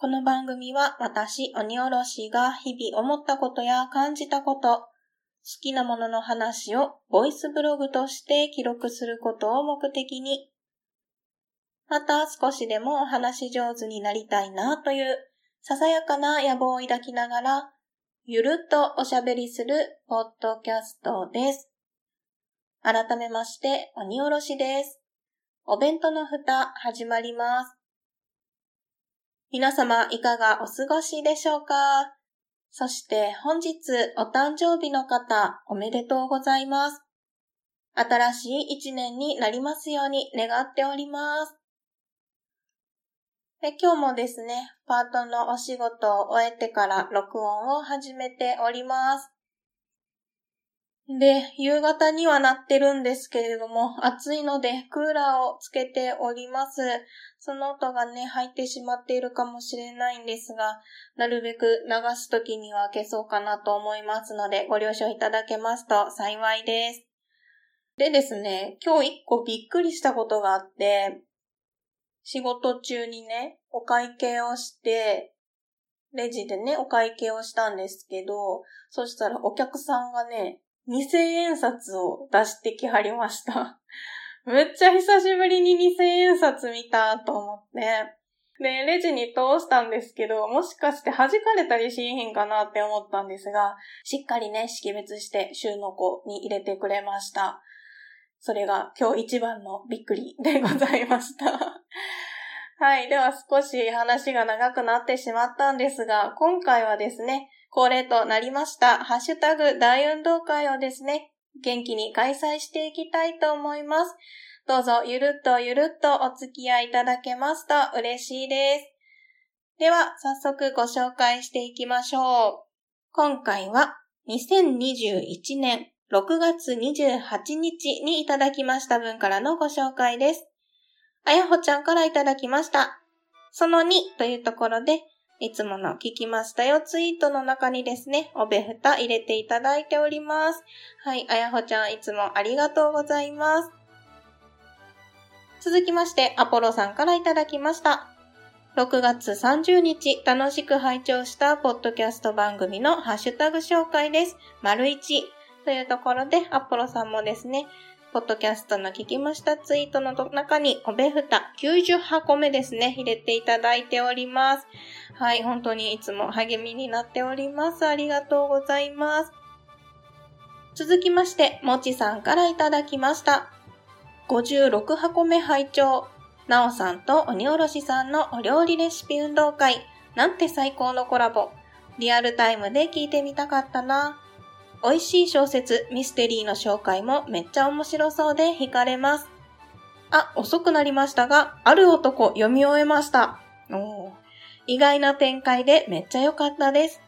この番組は私、鬼おろしが日々思ったことや感じたこと、好きなものの話をボイスブログとして記録することを目的に、また少しでもお話上手になりたいなというささやかな野望を抱きながら、ゆるっとおしゃべりするポッドキャストです。改めまして、鬼おろしです。お弁当の蓋、始まります。皆様、いかがお過ごしでしょうか？そして本日お誕生日の方、おめでとうございます。新しい一年になりますように願っております。で今日もですね、パートのお仕事を終えてから録音を始めております。で、夕方にはなってるんですけれども、暑いのでクーラーをつけております。その音がね、入ってしまっているかもしれないんですが、なるべく流すときには消そうかなと思いますので、ご了承いただけますと幸いです。でですね、今日一個びっくりしたことがあって、仕事中にね、お会計をして、レジでね、お会計をしたんですけど、そしたらお客さんがね、2000円札を出してきはりました。めっちゃ久しぶりに2000円札見たと思って。で、レジに通したんですけど、もしかして弾かれたりしへんかなって思ったんですが、しっかりね、識別して収納庫に入れてくれました。それが今日一番のびっくりでございました。はい。では少し話が長くなってしまったんですが、今回はですね、恒例となりました、ハッシュタグ大運動会をですね、元気に開催していきたいと思います。どうぞゆるっとゆるっとお付き合いいただけますと嬉しいです。では、早速ご紹介していきましょう。今回は2021年6月28日にいただきました分からのご紹介です。あやほちゃんからいただきました。その2というところで、いつもの聞きましたよツイートの中にですね、おべふた入れていただいております。はい、あやほちゃんいつもありがとうございます。続きまして、アポロさんからいただきました。6月30日、楽しく拝聴したポッドキャスト番組のハッシュタグ紹介です。丸1というところで、アポロさんもですね、ポッドキャストの聞きましたツイートの中に、おべふた90箱目ですね、入れていただいております。はい、本当にいつも励みになっております。ありがとうございます。続きまして、もちさんからいただきました。56箱目拝聴なおさんと鬼おろしさんのお料理レシピ運動会。なんて最高のコラボ。リアルタイムで聞いてみたかったな。美味しい小説、ミステリーの紹介もめっちゃ面白そうで惹かれます。あ、遅くなりましたが、ある男読み終えました。お意外な展開でめっちゃ良かったです。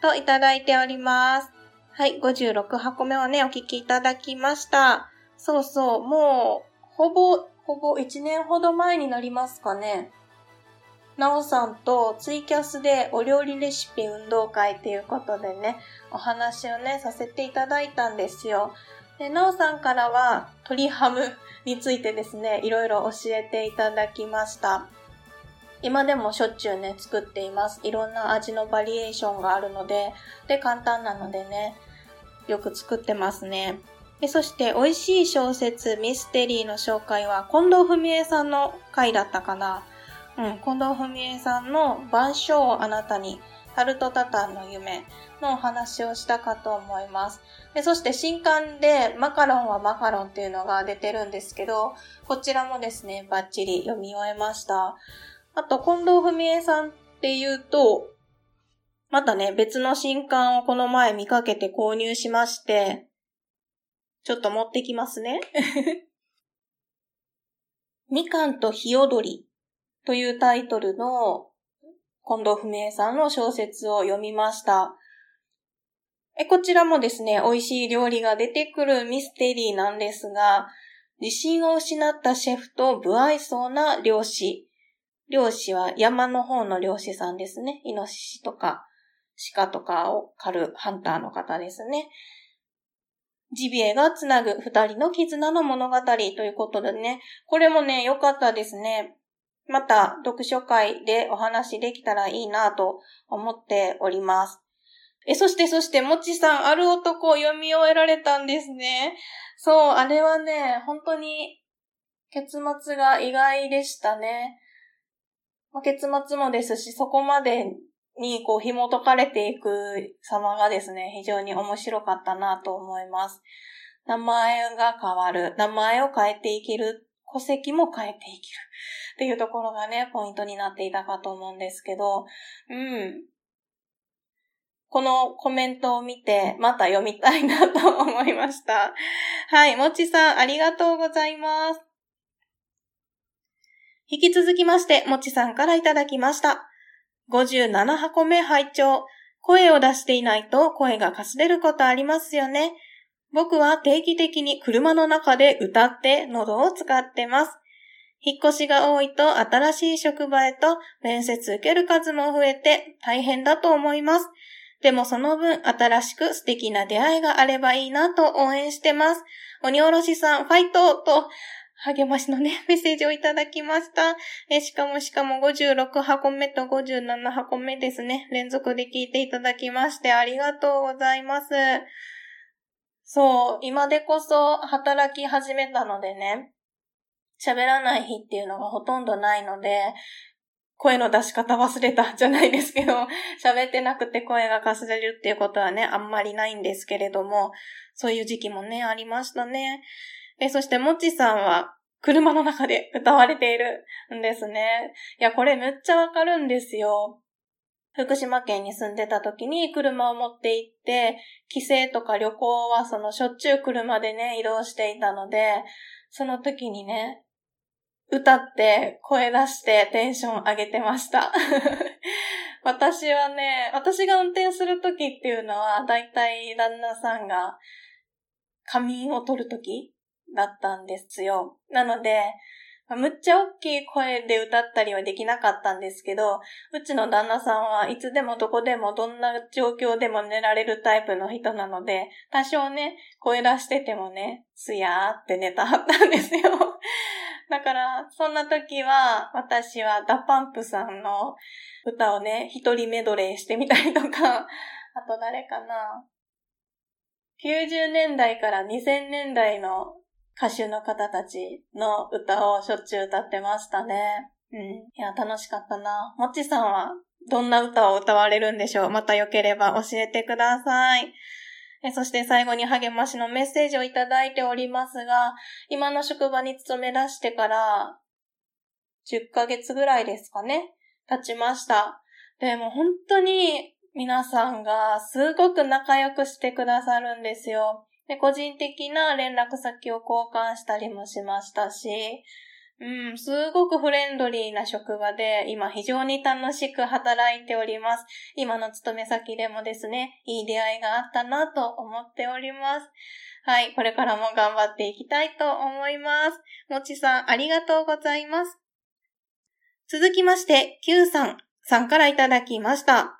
といただいております。はい、56箱目をね、お聞きいただきました。そうそう、もう、ほぼ、ほぼ1年ほど前になりますかね。なおさんとツイキャスでお料理レシピ運動会っていうことでね、お話をね、させていただいたんですよ。で、なおさんからは鶏ハムについてですね、いろいろ教えていただきました。今でもしょっちゅうね、作っています。いろんな味のバリエーションがあるので、で、簡単なのでね、よく作ってますね。でそして、美味しい小説、ミステリーの紹介は、近藤文江さんの回だったかな。うん、近藤文江さんの晩鐘をあなたに、タルトタタンの夢のお話をしたかと思います。でそして新刊でマカロンはマカロンっていうのが出てるんですけど、こちらもですね、バッチリ読み終えました。あと、近藤文江さんっていうと、またね、別の新刊をこの前見かけて購入しまして、ちょっと持ってきますね。みかんとひよどりというタイトルの近藤文江さんの小説を読みました。えこちらもですね、美味しい料理が出てくるミステリーなんですが、自信を失ったシェフと不愛想な漁師。漁師は山の方の漁師さんですね。イノシシとか鹿とかを狩るハンターの方ですね。ジビエがつなぐ二人の絆の物語ということでね、これもね、良かったですね。また読書会でお話できたらいいなと思っております。え、そしてそして、もちさん、ある男を読み終えられたんですね。そう、あれはね、本当に結末が意外でしたね。結末もですし、そこまでにこう紐解かれていく様がですね、非常に面白かったなと思います。名前が変わる。名前を変えていける。戸籍も変えていける。っていうところがね、ポイントになっていたかと思うんですけど、うん。このコメントを見て、また読みたいなと思いました。はい、もちさん、ありがとうございます。引き続きまして、もちさんからいただきました。57箱目拝聴声を出していないと声がかすれることありますよね。僕は定期的に車の中で歌って喉を使ってます。引っ越しが多いと新しい職場へと面接受ける数も増えて大変だと思います。でもその分新しく素敵な出会いがあればいいなと応援してます。鬼おろしさん、ファイトと励ましのね、メッセージをいただきました。えしかもしかも56箱目と57箱目ですね。連続で聞いていただきましてありがとうございます。そう、今でこそ働き始めたのでね、喋らない日っていうのがほとんどないので、声の出し方忘れたじゃないですけど、喋ってなくて声がかすれるっていうことはね、あんまりないんですけれども、そういう時期もね、ありましたね。え、そして、もちさんは、車の中で歌われているんですね。いや、これめっちゃわかるんですよ。福島県に住んでた時に車を持って行って、帰省とか旅行はそのしょっちゅう車でね、移動していたので、その時にね、歌って声出してテンション上げてました。私はね、私が運転する時っていうのは、だいたい旦那さんが仮眠を取る時だったんですよ。なので、むっちゃ大きい声で歌ったりはできなかったんですけど、うちの旦那さんはいつでもどこでもどんな状況でも寝られるタイプの人なので、多少ね、声出しててもね、すやーって寝たはったんですよ。だから、そんな時は、私は DA PUMP さんの歌をね、一人メドレーしてみたりとか、あと誰かな。90年代から2000年代の歌手の方たちの歌をしょっちゅう歌ってましたね。うん。いや、楽しかったな。もっちさんはどんな歌を歌われるんでしょう？またよければ教えてください。えそして最後に励ましのメッセージをいただいておりますが、今の職場に勤め出してから10ヶ月ぐらいですかね、経ちました。でも本当に皆さんがすごく仲良くしてくださるんですよ。で、個人的な連絡先を交換したりもしましたし、うん、すごくフレンドリーな職場で、今非常に楽しく働いております。今の勤め先でもですね、いい出会いがあったなと思っております。はい、これからも頑張っていきたいと思います。もちさん、ありがとうございます。続きまして、Q さん、さんからいただきました。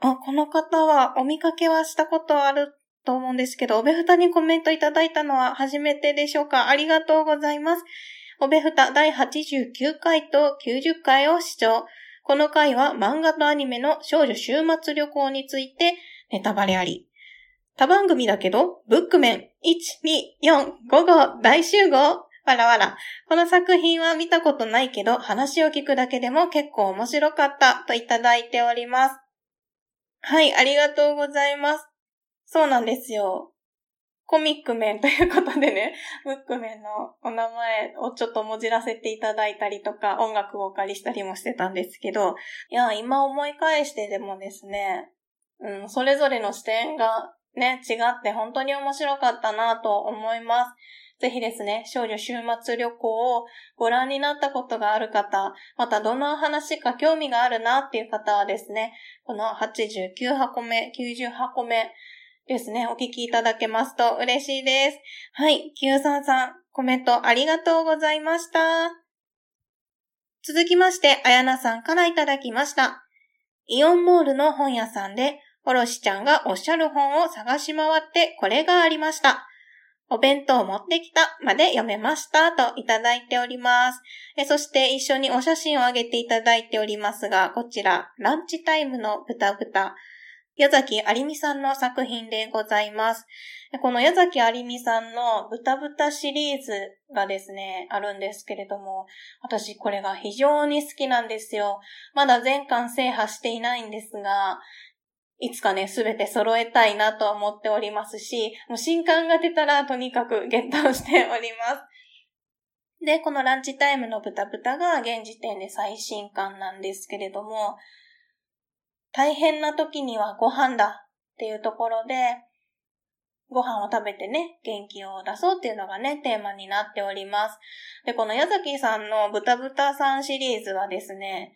あ、この方はお見かけはしたことあると思うんですけど、おべふたにコメントいただいたのは初めてでしょうか？ありがとうございます。おべふた第89回と90回を視聴。この回は漫画とアニメの少女週末旅行についてネタバレあり。他番組だけど、ブックメン1、2、4、5号大集合わらわら。この作品は見たことないけど、話を聞くだけでも結構面白かったといただいております。はい、ありがとうございます。そうなんですよ。コミックメンということでね、ブックメンのお名前をちょっともじらせていただいたりとか、音楽をお借りしたりもしてたんですけど、いや、今思い返してでもですね、うん、それぞれの視点がね、違って本当に面白かったなと思います。ぜひですね、少女週末旅行をご覧になったことがある方、またどの話か興味があるなっていう方はですね、この89箱目、90箱目、ですね、お聞きいただけますと嬉しいです。はい、93さん、コメントありがとうございました。続きまして、あやなさんからいただきました。イオンモールの本屋さんで、おろしちゃんがおっしゃる本を探し回ってこれがありました。お弁当を持ってきたまで読めましたといただいております。えそして一緒にお写真をあげていただいておりますが、こちら、ランチタイムの豚豚。矢崎有美さんの作品でございます。この矢崎有美さんの豚豚シリーズがですね、あるんですけれども、私これが非常に好きなんですよ。まだ全巻制覇していないんですが、いつかね、すべて揃えたいなと思っておりますし、もう新刊が出たらとにかくゲットしております。で、このランチタイムの豚豚が現時点で最新刊なんですけれども、大変な時にはご飯だっていうところで、ご飯を食べてね、元気を出そうっていうのがね、テーマになっております。で、この矢崎さんの豚豚さんシリーズはですね、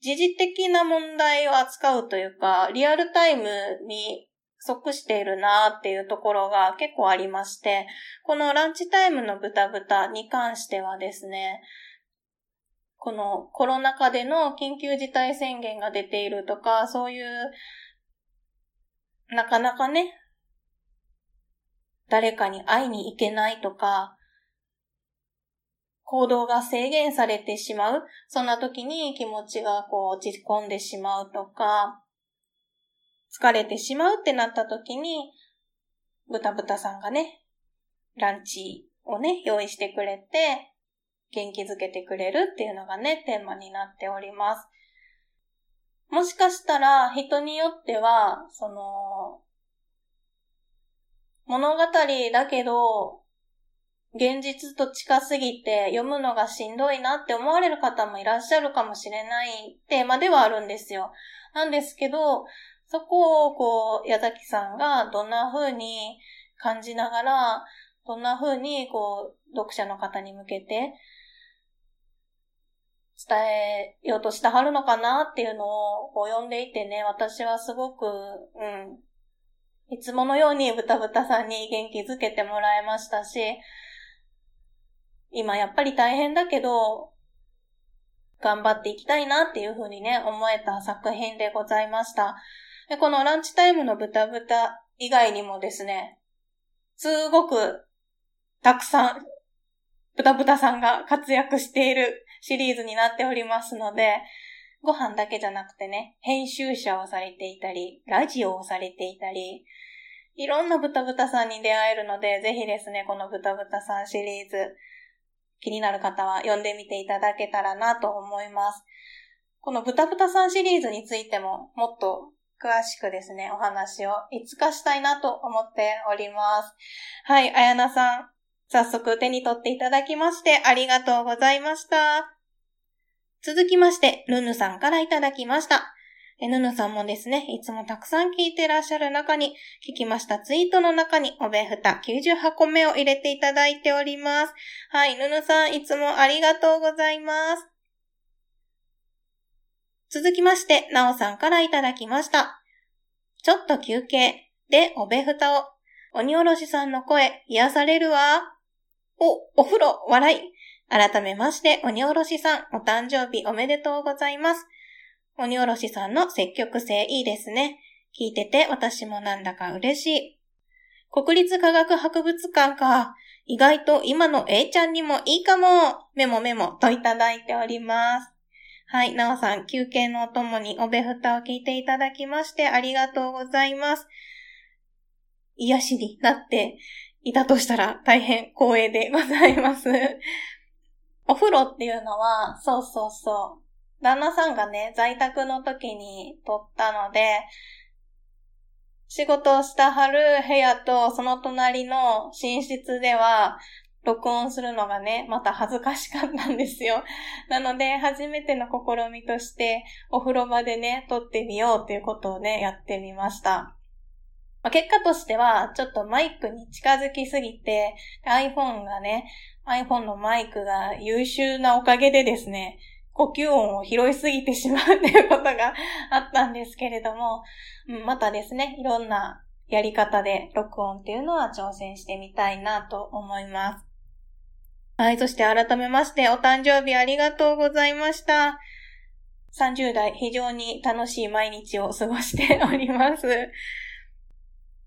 時事的な問題を扱うというか、リアルタイムに即しているなっていうところが結構ありまして、このランチタイムの豚豚に関してはですね、このコロナ禍での緊急事態宣言が出ているとか、そういう、なかなかね、誰かに会いに行けないとか、行動が制限されてしまう。そんな時に気持ちがこう落ち込んでしまうとか、疲れてしまうってなった時に、ブタブタさんがね、ランチをね、用意してくれて、元気づけてくれるっていうのがね、テーマになっております。もしかしたら人によっては、その、物語だけど、現実と近すぎて読むのがしんどいなって思われる方もいらっしゃるかもしれないテーマではあるんですよ。なんですけど、そこをこう、矢崎さんがどんな風に感じながら、どんな風にこう、読者の方に向けて伝えようとしてはるのかなっていうのをこう読んでいてね、私はすごく、うん、いつものようにブタブタさんに元気づけてもらいましたし、今やっぱり大変だけど、頑張っていきたいなっていうふうにね、思えた作品でございました。でこのランチタイムの豚豚以外にもですね、すごくたくさん、豚豚さんが活躍しているシリーズになっておりますので、ご飯だけじゃなくてね、編集者をされていたり、ラジオをされていたり、いろんな豚豚さんに出会えるので、ぜひですね、この豚豚さんシリーズ、気になる方は読んでみていただけたらなと思います。このブタブタさんシリーズについてももっと詳しくですね、お話をいつかしたいなと思っております。はい、あやなさん、早速手に取っていただきましてありがとうございました。続きまして、ルヌさんからいただきました。えぬぬさんもですね、いつもたくさん聞いてらっしゃる中に、聞きましたツイートの中に、おべふた98個目を入れていただいております。はい、ぬぬさん、いつもありがとうございます。続きまして、なおさんからいただきました。ちょっと休憩でおべふたを。鬼おろしさんの声、癒されるわ。お、お風呂、笑い。改めまして、鬼おろしさん、お誕生日おめでとうございます。鬼おろしさんの積極性いいですね。聞いてて私もなんだか嬉しい。国立科学博物館か。意外と今の A ちゃんにもいいかも。メモメモといただいております。はい、なおさん、休憩のお供におべふたを聞いていただきましてありがとうございます。癒しになっていたとしたら大変光栄でございます。お風呂っていうのは、そうそうそう。旦那さんがね、在宅の時に撮ったので、仕事をしたはる部屋とその隣の寝室では、録音するのがね、また恥ずかしかったんですよ。なので、初めての試みとして、お風呂場でね、撮ってみようっていうことをね、やってみました。まあ、結果としては、ちょっとマイクに近づきすぎて、iPhone がね、iPhone のマイクが優秀なおかげでですね、呼吸音を拾いすぎてしまうっていうことが あったんですけれども、またですね、いろんなやり方で録音っていうのは挑戦してみたいなと思います。はい、そして改めましてお誕生日ありがとうございました。30代非常に楽しい毎日を過ごしております。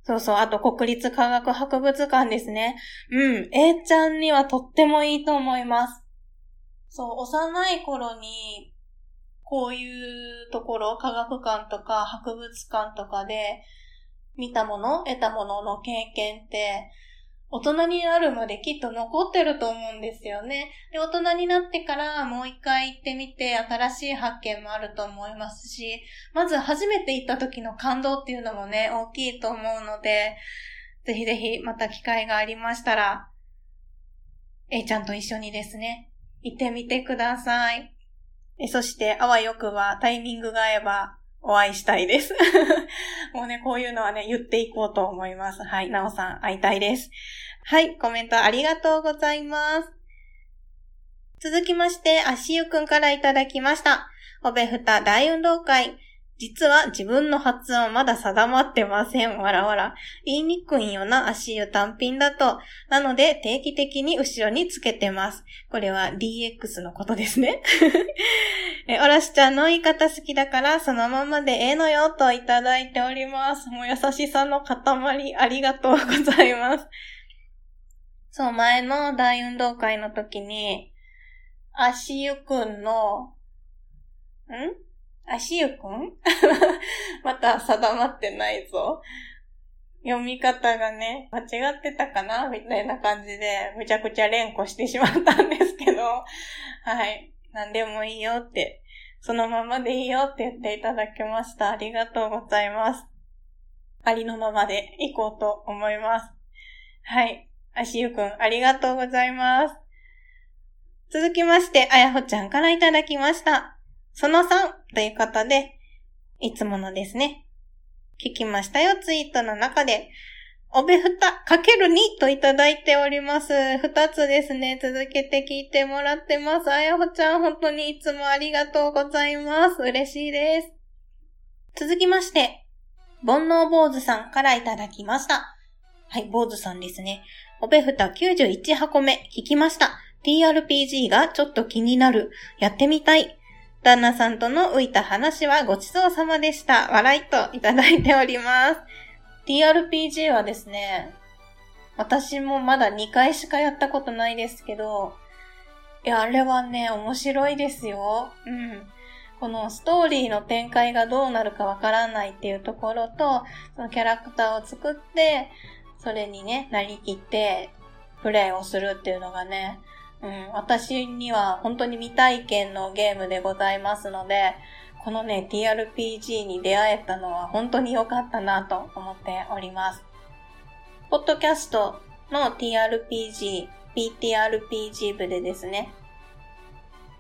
そうそう、あと国立科学博物館ですね。うん、A ちゃんにはとってもいいと思います。そう、幼い頃に、こういうところ、科学館とか博物館とかで見たもの、得たものの経験って、大人になるまできっと残ってると思うんですよね。で、大人になってからもう一回行ってみて新しい発見もあると思いますし、まず初めて行った時の感動っていうのもね、大きいと思うので、ぜひぜひまた機会がありましたら、A ちゃんと一緒にですね、行ってみてください。そして、あわよくはタイミングが合えばお会いしたいです。もうね、こういうのはね、言っていこうと思います。はい、なおさん、会いたいです。はい、コメントありがとうございます。続きまして、足湯くんからいただきました。おべふた大運動会。実は自分の発音まだ定まってません。わらわら。言いにくいよな足湯単品だと。なので定期的に後ろにつけてます。これは DX のことですね。え、おらしちゃんの言い方好きだからそのままでええのよといただいております。もう優しさの塊ありがとうございます。そう、前の大運動会の時に、足湯くんの、ん？足湯くん？また定まってないぞ。読み方がね、間違ってたかな？みたいな感じで、むちゃくちゃ連呼してしまったんですけど、はい。何でもいいよって、そのままでいいよって言っていただきました。ありがとうございます。ありのままで行こうと思います。はい。足湯くん、ありがとうございます。続きまして、あやほちゃんからいただきました。その3ということで、いつものですね。聞きましたよ、ツイートの中で。おべふたかける2といただいております。二つですね。続けて聞いてもらってます。あやほちゃん、本当にいつもありがとうございます。嬉しいです。続きまして、煩悩坊主さんからいただきました。はい、坊主さんですね。おべふた91箱目聞きました。TRPG がちょっと気になる。やってみたい。旦那さんとの浮いた話はごちそうさまでした。笑いといただいております。TRPG はですね、私もまだ2回しかやったことないですけど、いや、あれはね、面白いですよ。うん。このストーリーの展開がどうなるかわからないっていうところと、そのキャラクターを作って、それにね、なりきってプレイをするっていうのがね、うん、私には本当に未体験のゲームでございますので、このね、TRPG に出会えたのは本当に良かったなと思っております。ポッドキャストの TRPG、PTRPG 部でですね、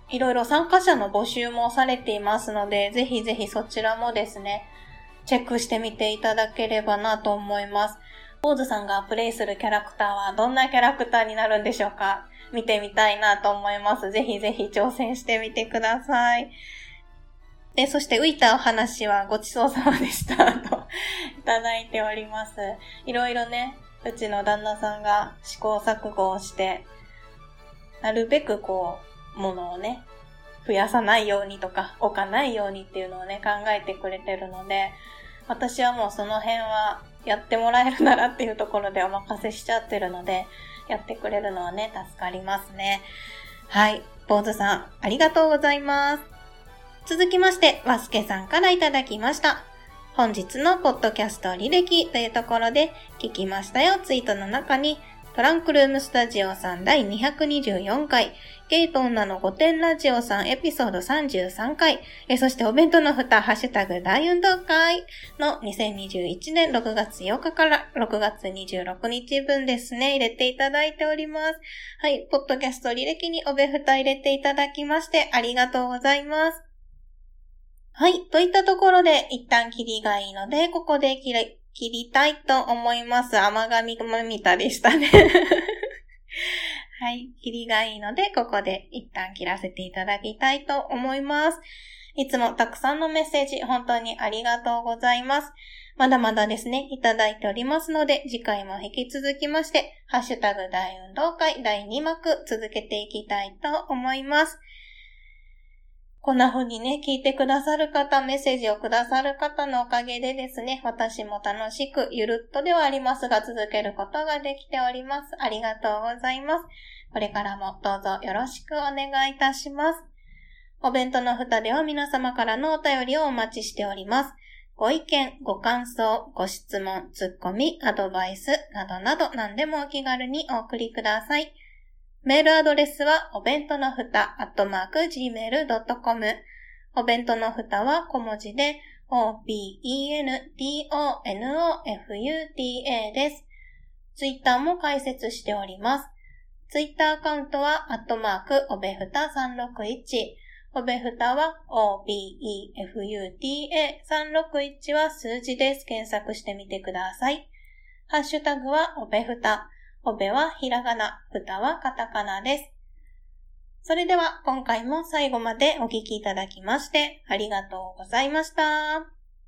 いろいろ参加者の募集もされていますので、ぜひぜひそちらもですね、チェックしてみていただければなと思います。ポーズさんがプレイするキャラクターはどんなキャラクターになるんでしょうか？見てみたいなと思います。ぜひぜひ挑戦してみてください。で、そして浮いたお話はごちそうさまでしたと いただいております。いろいろね、うちの旦那さんが試行錯誤をして、なるべくこう、ものをね、増やさないようにとか、置かないようにっていうのをね、考えてくれてるので、私はもうその辺はやってもらえるならっていうところでお任せしちゃってるので、やってくれるのはね、助かりますね。はい。坊主さん、ありがとうございます。続きまして、ワスケさんからいただきました。本日のポッドキャスト履歴というところで聞きましたよツイートの中にトランクルームスタジオさん第224回、ゲイと女の御殿ラジオさんエピソード33回、えそしてお弁当の蓋、ハッシュタグ大運動会の2021年6月8日から6月26日分ですね、入れていただいております。はい、ポッドキャスト履歴におべふた入れていただきましてありがとうございます。はい。といったところで、一旦切りがいいので、ここで切り、切りたいと思います。甘神まみたでしたね はい。切りがいいので、ここで一旦切らせていただきたいと思います。いつもたくさんのメッセージ、本当にありがとうございます。まだまだですね、いただいておりますので、次回も引き続きまして、ハッシュタグ大運動会第2幕続けていきたいと思います。こんな風にね、聞いてくださる方、メッセージをくださる方のおかげでですね、私も楽しく、ゆるっとではありますが、続けることができております。ありがとうございます。これからもどうぞよろしくお願いいたします。お弁当の蓋では皆様からのお便りをお待ちしております。ご意見、ご感想、ご質問、ツッコミ、アドバイスなどなど何でもお気軽にお送りください。メールアドレスは、お弁当のふた、アットマーク、gmail.com。お弁当のふたは小文字で、o-b-e-n-t-o-n-o-f-u-t-a です。ツイッターも開設しております。ツイッターアカウントは、アットマーク、おべふた361。おべふたは、o-b-e-f-u-t-a361 は数字です。検索してみてください。ハッシュタグは、おべふた。おべはひらがな、ふたはカタカナです。それでは今回も最後までお聴きいただきましてありがとうございました。